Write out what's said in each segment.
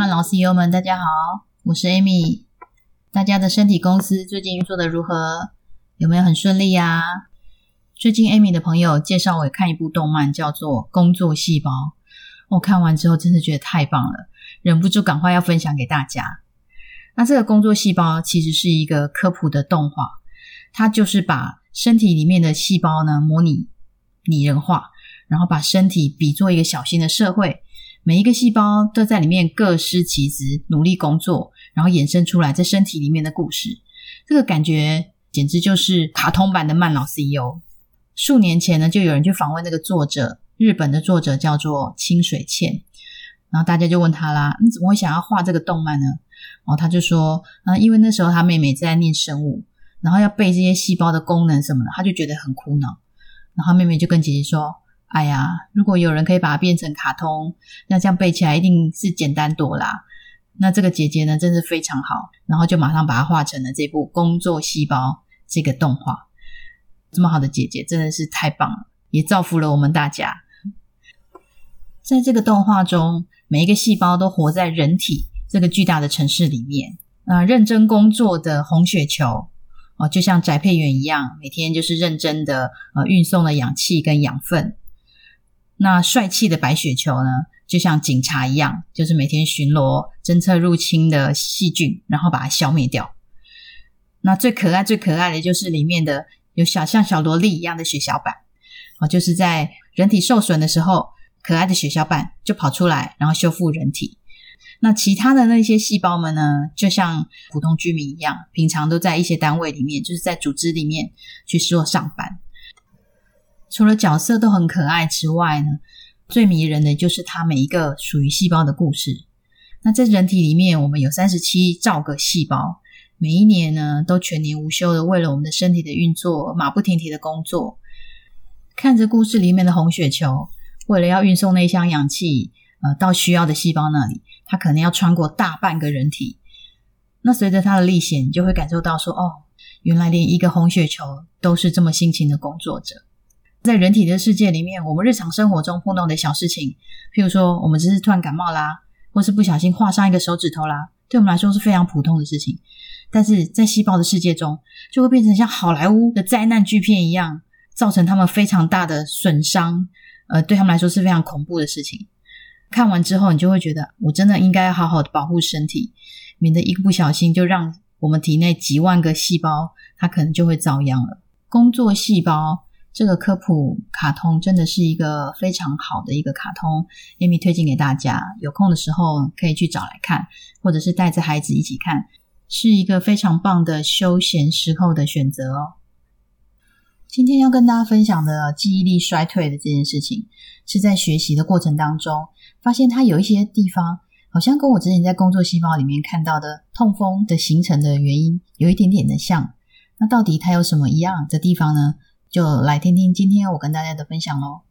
慢老 CEO 们，大家好，我是 Amy。大家的身体公司最近运作的如何？有没有很顺利呀？最近 Amy 的朋友介绍我看一部动漫，叫做《工作细胞》。我看完之后，真的觉得太棒了，忍不住赶快要分享给大家。那这个工作细胞其实是一个科普的动画，它就是把身体里面的细胞呢模拟拟人化，然后把身体比作一个小型的社会。每一个细胞都在里面各司其职，努力工作，然后衍生出来在身体里面的故事。这个感觉简直就是卡通版的慢老 CEO。数年前呢，就有人去访问那个作者，日本的作者叫做清水茜，然后大家就问他啦：“你怎么会想要画这个动漫呢？”然后他就说：“啊，因为那时候他妹妹在念生物，然后要背这些细胞的功能什么的，他就觉得很苦恼。然后妹妹就跟姐姐说。”哎呀，如果有人可以把它变成卡通，那这样背起来一定是简单多啦。那这个姐姐呢，真是非常好，然后就马上把它画成了这部《工作细胞》这个动画。这么好的姐姐真的是太棒了，也造福了我们大家。在这个动画中，每一个细胞都活在人体这个巨大的城市里面。啊，认真工作的红血球哦，就像宅配员一样，每天就是认真的呃运送了氧气跟养分。那帅气的白雪球呢，就像警察一样，就是每天巡逻、侦测入侵的细菌，然后把它消灭掉。那最可爱、最可爱的就是里面的有小像小萝莉一样的血小板啊，就是在人体受损的时候，可爱的血小板就跑出来，然后修复人体。那其他的那些细胞们呢，就像普通居民一样，平常都在一些单位里面，就是在组织里面去做上班。除了角色都很可爱之外呢，最迷人的就是它每一个属于细胞的故事。那在人体里面，我们有三十七兆个细胞，每一年呢都全年无休的为了我们的身体的运作马不停蹄的工作。看着故事里面的红血球，为了要运送那箱氧气，呃，到需要的细胞那里，它可能要穿过大半个人体。那随着它的历险，你就会感受到说，哦，原来连一个红血球都是这么辛勤的工作者。在人体的世界里面，我们日常生活中碰到的小事情，譬如说我们只是突然感冒啦，或是不小心划伤一个手指头啦，对我们来说是非常普通的事情。但是在细胞的世界中，就会变成像好莱坞的灾难巨片一样，造成他们非常大的损伤。呃，对他们来说是非常恐怖的事情。看完之后，你就会觉得，我真的应该好好的保护身体，免得一个不小心就让我们体内几万个细胞，它可能就会遭殃了。工作细胞。这个科普卡通真的是一个非常好的一个卡通，Amy 推荐给大家，有空的时候可以去找来看，或者是带着孩子一起看，是一个非常棒的休闲时候的选择哦。今天要跟大家分享的记忆力衰退的这件事情，是在学习的过程当中，发现它有一些地方好像跟我之前在工作细胞里面看到的痛风的形成的原因有一点点的像。那到底它有什么一样的地方呢？就来听听今天我跟大家的分享喽。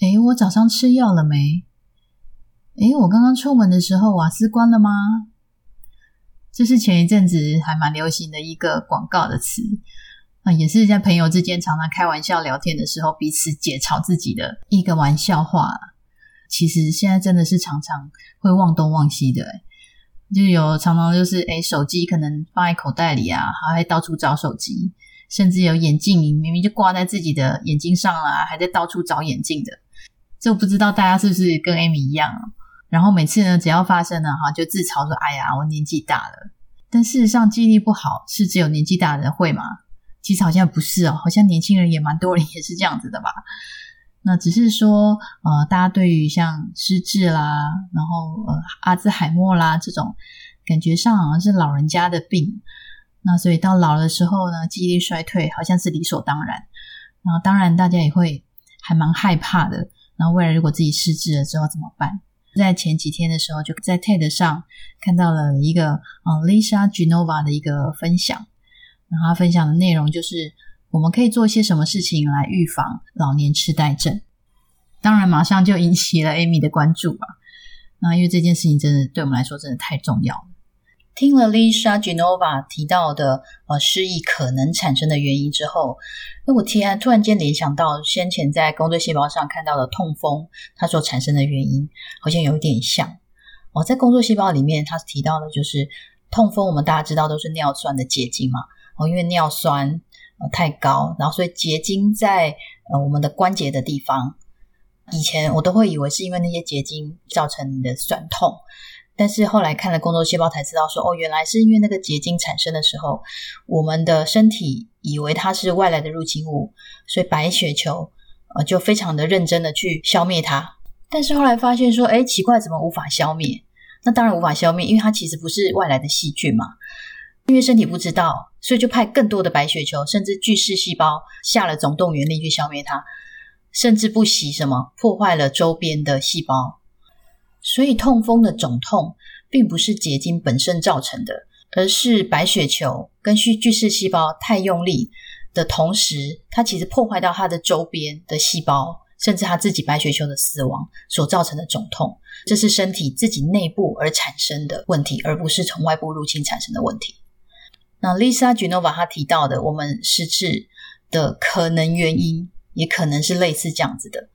哎，我早上吃药了没？哎，我刚刚出门的时候瓦斯关了吗？这是前一阵子还蛮流行的一个广告的词啊，也是在朋友之间常常开玩笑聊天的时候，彼此解嘲自己的一个玩笑话。其实现在真的是常常会忘东忘西的哎。就有常常就是诶手机可能放在口袋里啊，还会到处找手机，甚至有眼镜明明就挂在自己的眼睛上了，还在到处找眼镜的。就不知道大家是不是跟 Amy 一样？然后每次呢，只要发生了哈，就自嘲说：“哎呀，我年纪大了。”但事实上，记忆力不好是只有年纪大的人会吗？其实好像不是哦，好像年轻人也蛮多人也是这样子的吧。那只是说，呃，大家对于像失智啦，然后呃阿兹海默啦这种，感觉上好像是老人家的病，那所以到老的时候呢，记忆力衰退好像是理所当然。然后当然大家也会还蛮害怕的。然后未来如果自己失智了之后怎么办？在前几天的时候，就在 TED 上看到了一个呃 Lisa Genova 的一个分享，然后他分享的内容就是。我们可以做些什么事情来预防老年痴呆症？当然，马上就引起了 Amy 的关注啊！那因为这件事情真的对我们来说真的太重要了。听了 Lisa Genova 提到的呃失忆可能产生的原因之后，那我突然突然间联想到先前在工作细胞上看到的痛风，它所产生的原因好像有一点像。哦，在工作细胞里面，它提到的就是痛风，我们大家知道都是尿酸的结晶嘛。哦，因为尿酸太高，然后所以结晶在呃我们的关节的地方。以前我都会以为是因为那些结晶造成你的酸痛。但是后来看了工作细胞才知道，说哦，原来是因为那个结晶产生的时候，我们的身体以为它是外来的入侵物，所以白血球呃就非常的认真的去消灭它。但是后来发现说，哎，奇怪，怎么无法消灭？那当然无法消灭，因为它其实不是外来的细菌嘛。因为身体不知道，所以就派更多的白血球，甚至巨噬细胞下了总动员令去消灭它，甚至不惜什么破坏了周边的细胞。所以，痛风的肿痛并不是结晶本身造成的，而是白血球跟巨巨噬细胞太用力的同时，它其实破坏到它的周边的细胞，甚至它自己白血球的死亡所造成的肿痛。这是身体自己内部而产生的问题，而不是从外部入侵产生的问题。那 Lisa Genova 她提到的，我们失智的可能原因，也可能是类似这样子的。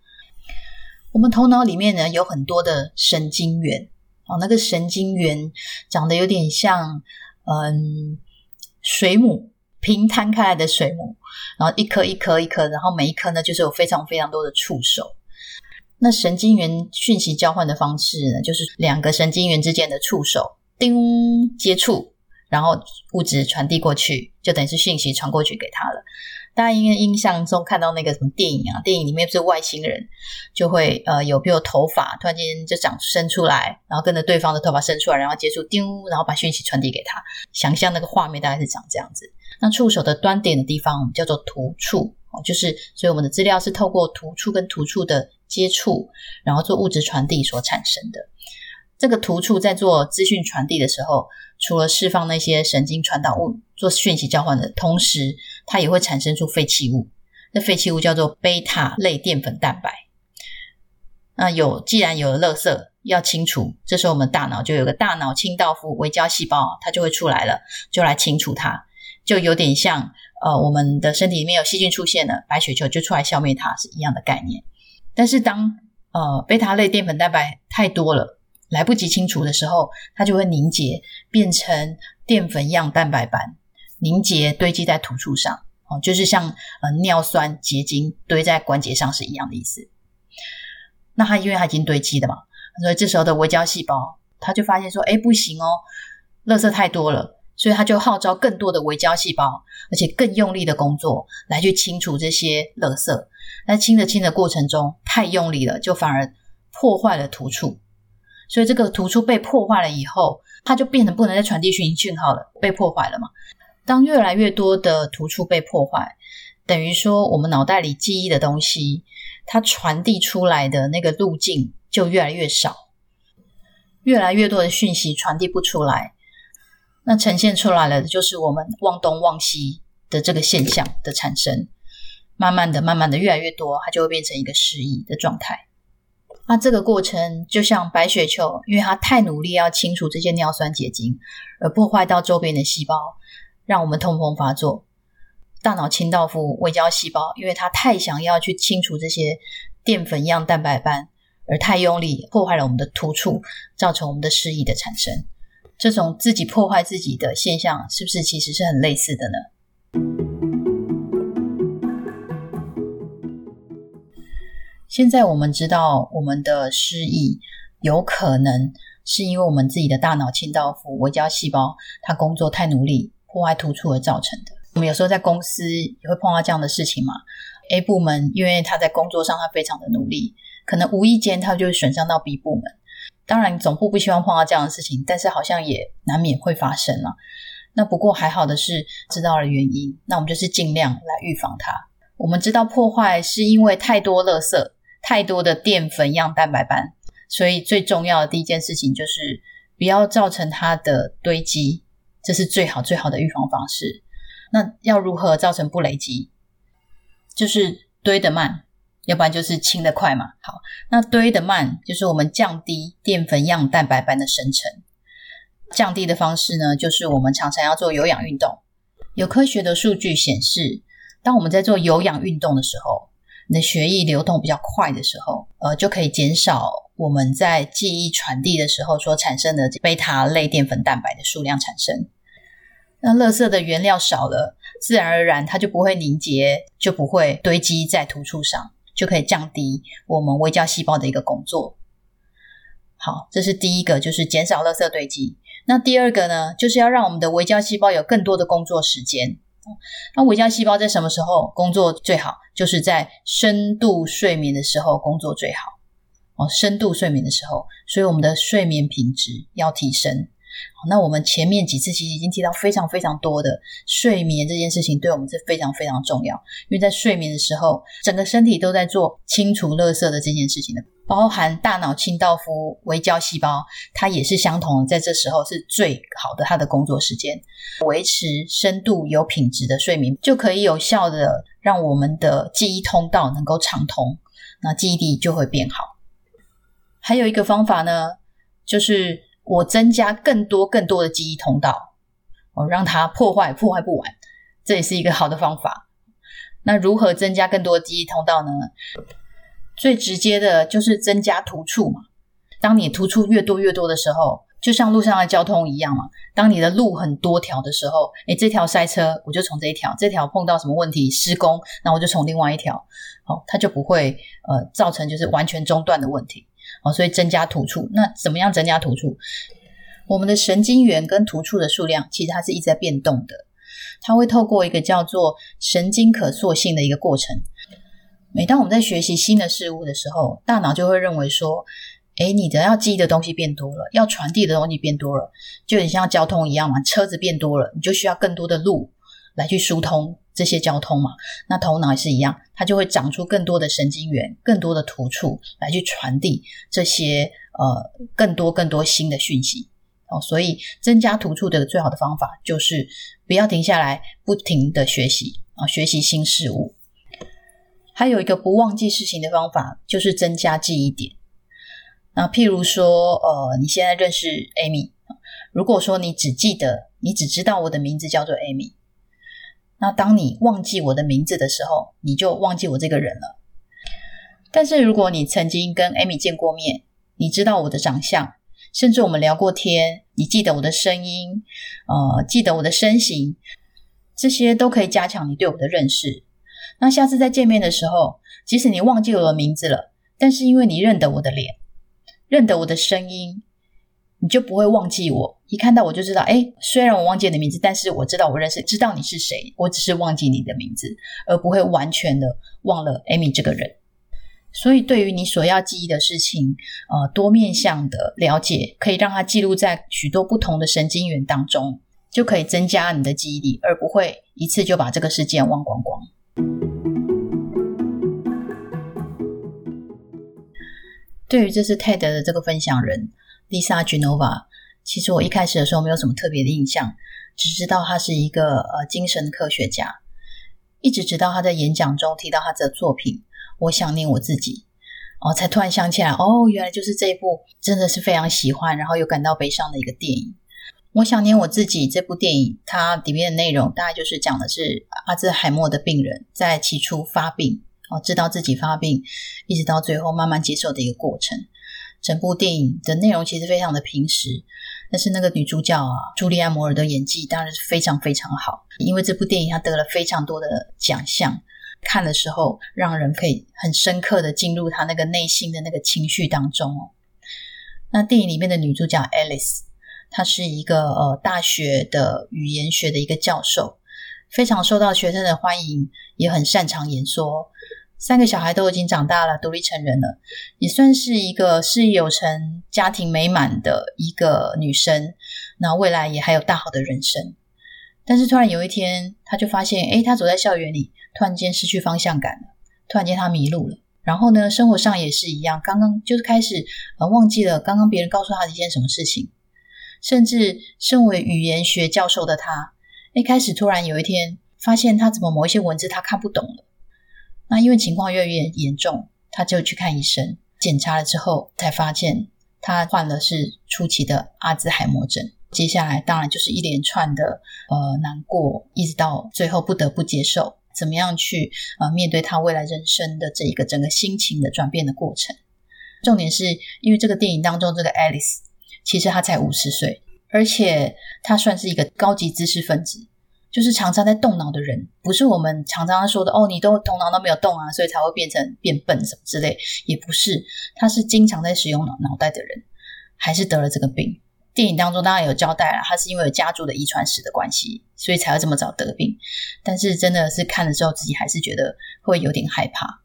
我们头脑里面呢有很多的神经元哦，那个神经元长得有点像嗯水母平摊开来的水母，然后一颗一颗一颗，然后每一颗呢就是有非常非常多的触手。那神经元讯息交换的方式呢，就是两个神经元之间的触手叮接触，然后物质传递过去，就等于是讯息传过去给他了。大家因为印象中看到那个什么电影啊，电影里面不是外星人就会呃有比如头发突然间就长伸出来，然后跟着对方的头发伸出来，然后接触丢，然后把讯息传递给他。想象那个画面大概是长这样子。那触手的端点的地方我们叫做突触，就是所以我们的资料是透过突触跟突触的接触，然后做物质传递所产生的。这个突触在做资讯传递的时候，除了释放那些神经传导物做讯息交换的同时，它也会产生出废弃物。那废弃物叫做贝塔类淀粉蛋白。那有既然有了垃圾要清除，这时候我们大脑就有个大脑清道夫微胶细胞，它就会出来了，就来清除它。就有点像呃，我们的身体里面有细菌出现了，白血球就出来消灭它，是一样的概念。但是当呃贝塔类淀粉蛋白太多了，来不及清除的时候，它就会凝结，变成淀粉样蛋白斑，凝结堆积在突触上，哦，就是像呃尿酸结晶堆在关节上是一样的意思。那它因为它已经堆积了嘛，所以这时候的微胶细胞，它就发现说，哎，不行哦，垃圾太多了，所以它就号召更多的微胶细胞，而且更用力的工作来去清除这些垃圾。在清的清的过程中，太用力了，就反而破坏了突触。所以这个突触被破坏了以后，它就变得不能再传递讯讯号了，被破坏了嘛？当越来越多的突触被破坏，等于说我们脑袋里记忆的东西，它传递出来的那个路径就越来越少，越来越多的讯息传递不出来，那呈现出来了的就是我们忘东忘西的这个现象的产生，慢慢的、慢慢的越来越多，它就会变成一个失忆的状态。那这个过程就像白血球，因为它太努力要清除这些尿酸结晶，而破坏到周边的细胞，让我们痛风发作。大脑清道夫微胶细胞，因为它太想要去清除这些淀粉样蛋白斑，而太用力破坏了我们的突触，造成我们的失忆的产生。这种自己破坏自己的现象，是不是其实是很类似的呢？现在我们知道，我们的失忆有可能是因为我们自己的大脑清道夫微胶细胞，它工作太努力，破坏突触而造成的。我们有时候在公司也会碰到这样的事情嘛。A 部门因为他在工作上他非常的努力，可能无意间他就损伤到 B 部门。当然总部不希望碰到这样的事情，但是好像也难免会发生了。那不过还好的是知道了原因，那我们就是尽量来预防它。我们知道破坏是因为太多垃圾。太多的淀粉样蛋白斑，所以最重要的第一件事情就是不要造成它的堆积，这是最好最好的预防方式。那要如何造成不累积？就是堆得慢，要不然就是清得快嘛。好，那堆得慢就是我们降低淀粉样蛋白斑的生成。降低的方式呢，就是我们常常要做有氧运动。有科学的数据显示，当我们在做有氧运动的时候，你的血液流动比较快的时候，呃，就可以减少我们在记忆传递的时候所产生的贝塔类淀粉蛋白的数量产生。那垃圾的原料少了，自然而然它就不会凝结，就不会堆积在突触上，就可以降低我们微胶细胞的一个工作。好，这是第一个，就是减少垃圾堆积。那第二个呢，就是要让我们的微胶细胞有更多的工作时间。那微胶细胞在什么时候工作最好？就是在深度睡眠的时候工作最好。哦，深度睡眠的时候，所以我们的睡眠品质要提升。那我们前面几次其实已经提到非常非常多的睡眠这件事情，对我们是非常非常重要。因为在睡眠的时候，整个身体都在做清除垃圾的这件事情的，包含大脑清道夫微胶细胞，它也是相同的，在这时候是最好的它的工作时间。维持深度有品质的睡眠，就可以有效的让我们的记忆通道能够畅通，那记忆力就会变好。还有一个方法呢，就是。我增加更多更多的记忆通道，我让它破坏破坏不完，这也是一个好的方法。那如何增加更多的记忆通道呢？最直接的就是增加突触嘛。当你突触越多越多的时候，就像路上的交通一样嘛。当你的路很多条的时候，诶，这条塞车，我就从这一条；这条碰到什么问题施工，那我就从另外一条。哦，它就不会呃造成就是完全中断的问题。哦，所以增加突触，那怎么样增加突触？我们的神经元跟突触的数量，其实它是一直在变动的。它会透过一个叫做神经可塑性的一个过程。每当我们在学习新的事物的时候，大脑就会认为说：“诶，你的要记忆的东西变多了，要传递的东西变多了，就很像交通一样嘛，车子变多了，你就需要更多的路来去疏通。”这些交通嘛，那头脑也是一样，它就会长出更多的神经元、更多的突触来去传递这些呃更多更多新的讯息哦。所以增加突触的最好的方法就是不要停下来，不停的学习啊，学习新事物。还有一个不忘记事情的方法，就是增加记忆点。那譬如说，呃，你现在认识 Amy，如果说你只记得，你只知道我的名字叫做 Amy。那当你忘记我的名字的时候，你就忘记我这个人了。但是如果你曾经跟艾米见过面，你知道我的长相，甚至我们聊过天，你记得我的声音，呃，记得我的身形，这些都可以加强你对我的认识。那下次再见面的时候，即使你忘记我的名字了，但是因为你认得我的脸，认得我的声音。你就不会忘记我，一看到我就知道，哎，虽然我忘记你的名字，但是我知道我认识，知道你是谁。我只是忘记你的名字，而不会完全的忘了 Amy 这个人。所以，对于你所要记忆的事情，呃，多面向的了解，可以让它记录在许多不同的神经元当中，就可以增加你的记忆力，而不会一次就把这个事件忘光光。对于这是 TED 的这个分享人。Lisa Genova，其实我一开始的时候没有什么特别的印象，只知道他是一个呃精神科学家。一直直到他在演讲中提到他的作品《我想念我自己》，哦，才突然想起来，哦，原来就是这一部真的是非常喜欢，然后又感到悲伤的一个电影。《我想念我自己》这部电影，它里面的内容大概就是讲的是阿兹海默的病人在起初发病，哦，知道自己发病，一直到最后慢慢接受的一个过程。整部电影的内容其实非常的平实，但是那个女主角啊，朱莉安·摩尔的演技当然是非常非常好。因为这部电影它得了非常多的奖项，看的时候让人可以很深刻的进入她那个内心的那个情绪当中哦。那电影里面的女主角 Alice，她是一个呃大学的语言学的一个教授，非常受到学生的欢迎，也很擅长演说。三个小孩都已经长大了，独立成人了，也算是一个事业有成、家庭美满的一个女生。那未来也还有大好的人生。但是突然有一天，她就发现，诶，她走在校园里，突然间失去方向感了。突然间，她迷路了。然后呢，生活上也是一样，刚刚就是开始呃忘记了刚刚别人告诉她的一件什么事情。甚至身为语言学教授的她，一开始突然有一天发现，她怎么某一些文字她看不懂了。那因为情况越来越严重，他就去看医生，检查了之后才发现他患的是初期的阿兹海默症。接下来当然就是一连串的呃难过，一直到最后不得不接受，怎么样去呃面对他未来人生的这一个整个心情的转变的过程。重点是因为这个电影当中这个 Alice 其实她才五十岁，而且她算是一个高级知识分子，就是常常在动脑的人，不是我们常常说的哦，你都头脑都没有动啊，所以才会变成变笨什么之类，也不是，他是经常在使用脑脑袋的人，还是得了这个病。电影当中当然有交代了，他是因为有家族的遗传史的关系，所以才会这么早得病。但是真的是看了之后，自己还是觉得会有点害怕。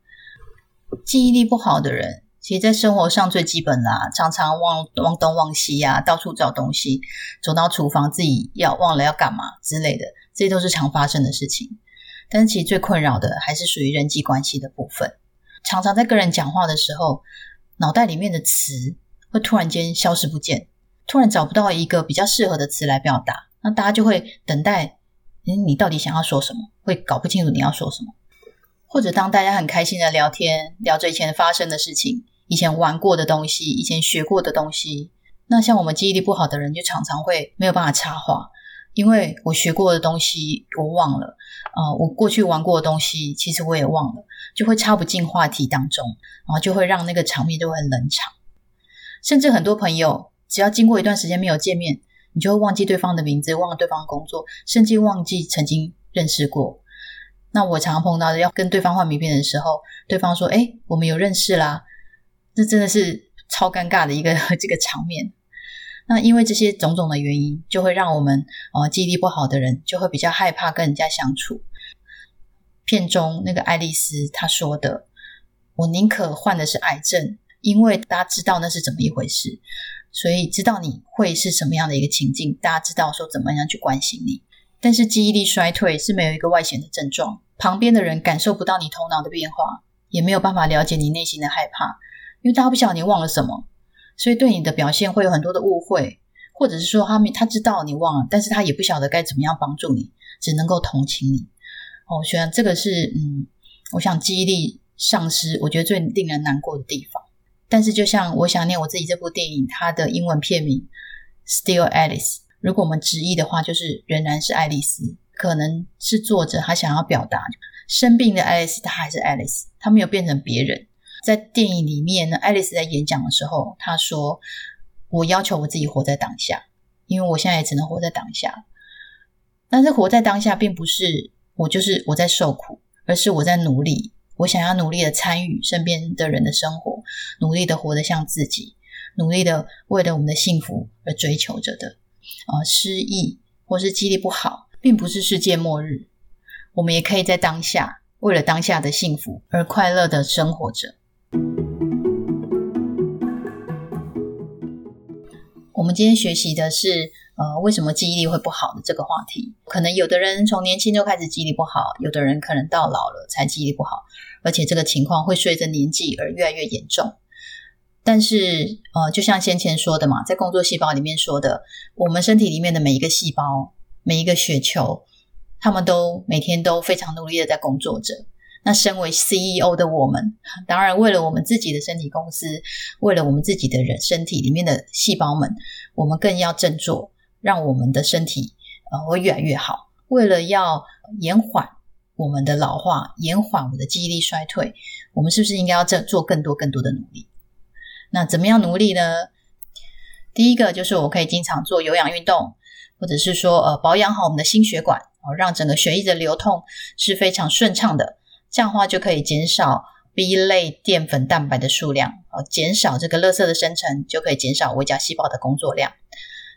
记忆力不好的人，其实在生活上最基本啦，常常忘忘东忘西呀，到处找东西，走到厨房自己要忘了要干嘛之类的，这些都是常发生的事情。但是其实最困扰的还是属于人际关系的部分，常常在跟人讲话的时候，脑袋里面的词会突然间消失不见。突然找不到一个比较适合的词来表达，那大家就会等待，嗯，你到底想要说什么？会搞不清楚你要说什么。或者当大家很开心的聊天，聊着以前发生的事情，以前玩过的东西，以前学过的东西，那像我们记忆力不好的人，就常常会没有办法插话，因为我学过的东西我忘了，呃，我过去玩过的东西其实我也忘了，就会插不进话题当中，然后就会让那个场面就会很冷场，甚至很多朋友。只要经过一段时间没有见面，你就会忘记对方的名字，忘了对方的工作，甚至忘记曾经认识过。那我常常碰到的，要跟对方换名片的时候，对方说：“哎，我们有认识啦。”这真的是超尴尬的一个 这个场面。那因为这些种种的原因，就会让我们呃记忆力不好的人就会比较害怕跟人家相处。片中那个爱丽丝她说的：“我宁可患的是癌症，因为大家知道那是怎么一回事。”所以知道你会是什么样的一个情境，大家知道说怎么样去关心你。但是记忆力衰退是没有一个外显的症状，旁边的人感受不到你头脑的变化，也没有办法了解你内心的害怕，因为大家不晓得你忘了什么，所以对你的表现会有很多的误会，或者是说他们他知道你忘了，但是他也不晓得该怎么样帮助你，只能够同情你。哦，我觉得这个是嗯，我想记忆力丧失，我觉得最令人难过的地方。但是，就像我想念我自己这部电影，它的英文片名《Still Alice》，如果我们直译的话，就是仍然是爱丽丝。可能是作者他想要表达，生病的爱丽丝，她还是爱丽丝，她没有变成别人。在电影里面呢，爱丽丝在演讲的时候，她说：“我要求我自己活在当下，因为我现在也只能活在当下。但是活在当下，并不是我就是我在受苦，而是我在努力。”我想要努力的参与身边的人的生活，努力的活得像自己，努力的为了我们的幸福而追求着的。啊，失忆或是记忆力不好，并不是世界末日。我们也可以在当下，为了当下的幸福而快乐的生活着。我们今天学习的是。呃，为什么记忆力会不好的这个话题，可能有的人从年轻就开始记忆力不好，有的人可能到老了才记忆力不好，而且这个情况会随着年纪而越来越严重。但是，呃，就像先前说的嘛，在工作细胞里面说的，我们身体里面的每一个细胞、每一个血球，他们都每天都非常努力的在工作着。那身为 CEO 的我们，当然为了我们自己的身体公司，为了我们自己的人身体里面的细胞们，我们更要振作。让我们的身体呃会越来越好。为了要延缓我们的老化，延缓我们的记忆力衰退，我们是不是应该要做做更多更多的努力？那怎么样努力呢？第一个就是我可以经常做有氧运动，或者是说呃保养好我们的心血管哦，让整个血液的流通是非常顺畅的。这样的话就可以减少 B 类淀粉蛋白的数量，哦，减少这个垃圾的生成，就可以减少微胶细胞的工作量。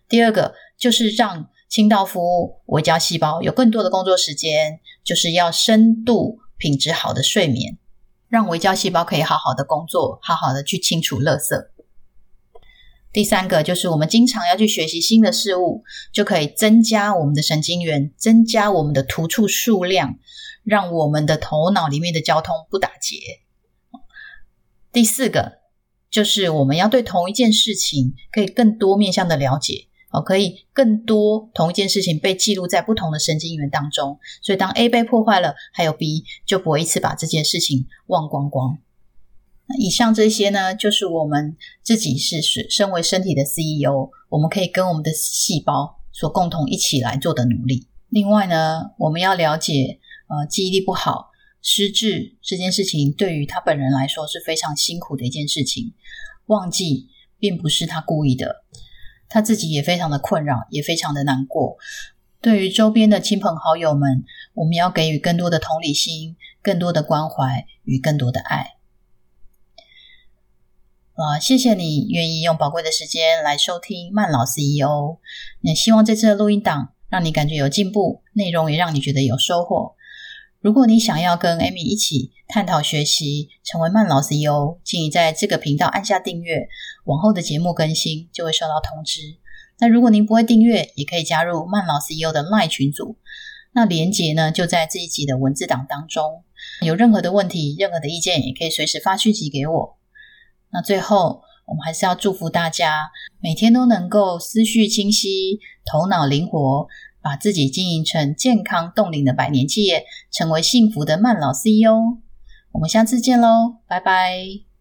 第二个就是让清道夫微胶细胞有更多的工作时间，就是要深度品质好的睡眠，让微胶细胞可以好好的工作，好好的去清除垃圾。第三个就是我们经常要去学习新的事物，就可以增加我们的神经元，增加我们的突触数量，让我们的头脑里面的交通不打结。第四个就是我们要对同一件事情可以更多面向的了解。哦，可以更多同一件事情被记录在不同的神经元当中，所以当 A 被破坏了，还有 B 就不会一次把这件事情忘光光。以上这些呢，就是我们自己是是身为身体的 CEO，我们可以跟我们的细胞所共同一起来做的努力。另外呢，我们要了解，呃，记忆力不好、失智这件事情，对于他本人来说是非常辛苦的一件事情。忘记并不是他故意的，他自己也非常的困扰，也非常的难过。对于周边的亲朋好友们，我们要给予更多的同理心、更多的关怀与更多的爱。啊，谢谢你愿意用宝贵的时间来收听慢老 CEO。也希望这次的录音档让你感觉有进步，内容也让你觉得有收获。如果你想要跟 Amy 一起探讨学习，成为慢老 CEO，请你在这个频道按下订阅，往后的节目更新就会收到通知。那如果您不会订阅，也可以加入慢老 CEO 的 Line 群组，那连结呢就在这一集的文字档当中。有任何的问题、任何的意见，也可以随时发讯息给我。那最后，我们还是要祝福大家每天都能够思绪清晰、头脑灵活，把自己经营成健康冻龄的百年企业，成为幸福的慢老 CEO。我们下次见喽，拜拜。